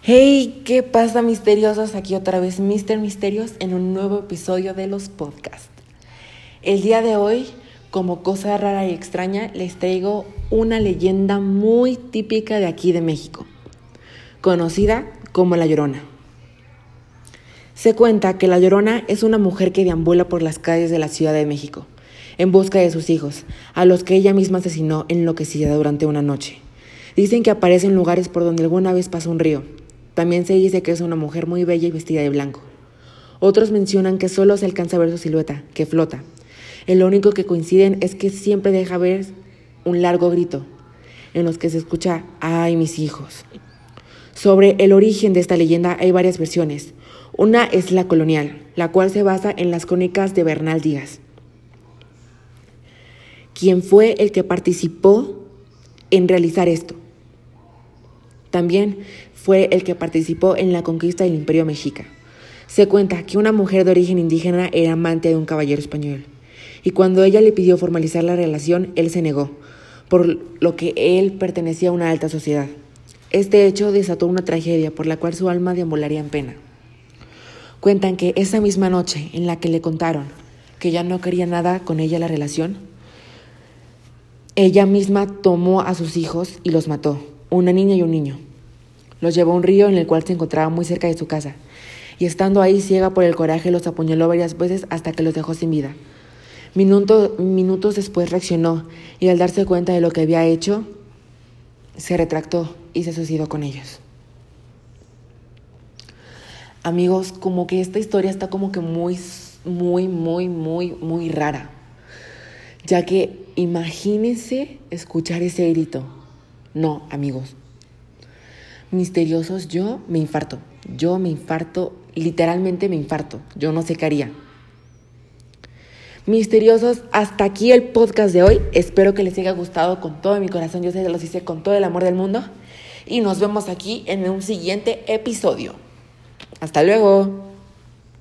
Hey, ¿qué pasa misteriosos? Aquí otra vez Mister Misterios en un nuevo episodio de los podcasts. El día de hoy, como cosa rara y extraña, les traigo una leyenda muy típica de aquí de México, conocida como La Llorona. Se cuenta que La Llorona es una mujer que deambula por las calles de la Ciudad de México en busca de sus hijos, a los que ella misma asesinó enloquecida durante una noche. Dicen que aparece en lugares por donde alguna vez pasó un río. También se dice que es una mujer muy bella y vestida de blanco. Otros mencionan que solo se alcanza a ver su silueta, que flota. El único que coinciden es que siempre deja ver un largo grito, en los que se escucha, ¡ay, mis hijos! Sobre el origen de esta leyenda hay varias versiones. Una es la colonial, la cual se basa en las crónicas de Bernal Díaz, quien fue el que participó en realizar esto. También fue el que participó en la conquista del Imperio Mexica. Se cuenta que una mujer de origen indígena era amante de un caballero español, y cuando ella le pidió formalizar la relación, él se negó, por lo que él pertenecía a una alta sociedad. Este hecho desató una tragedia por la cual su alma deambularía en pena. Cuentan que esa misma noche en la que le contaron que ya no quería nada con ella la relación, ella misma tomó a sus hijos y los mató, una niña y un niño. Los llevó a un río en el cual se encontraba muy cerca de su casa, y estando ahí ciega por el coraje los apuñaló varias veces hasta que los dejó sin vida. minutos después reaccionó y al darse cuenta de lo que había hecho, se retractó y se suicidó con ellos. Amigos, como que esta historia está como que muy, muy, muy, muy, muy rara ya que imagínense escuchar ese grito. No, amigos. Misteriosos, yo me infarto. Yo me infarto, literalmente me infarto. Yo no sé qué haría. Misteriosos, hasta aquí el podcast de hoy. Espero que les haya gustado con todo mi corazón. Yo sé que los hice con todo el amor del mundo. Y nos vemos aquí en un siguiente episodio. Hasta luego.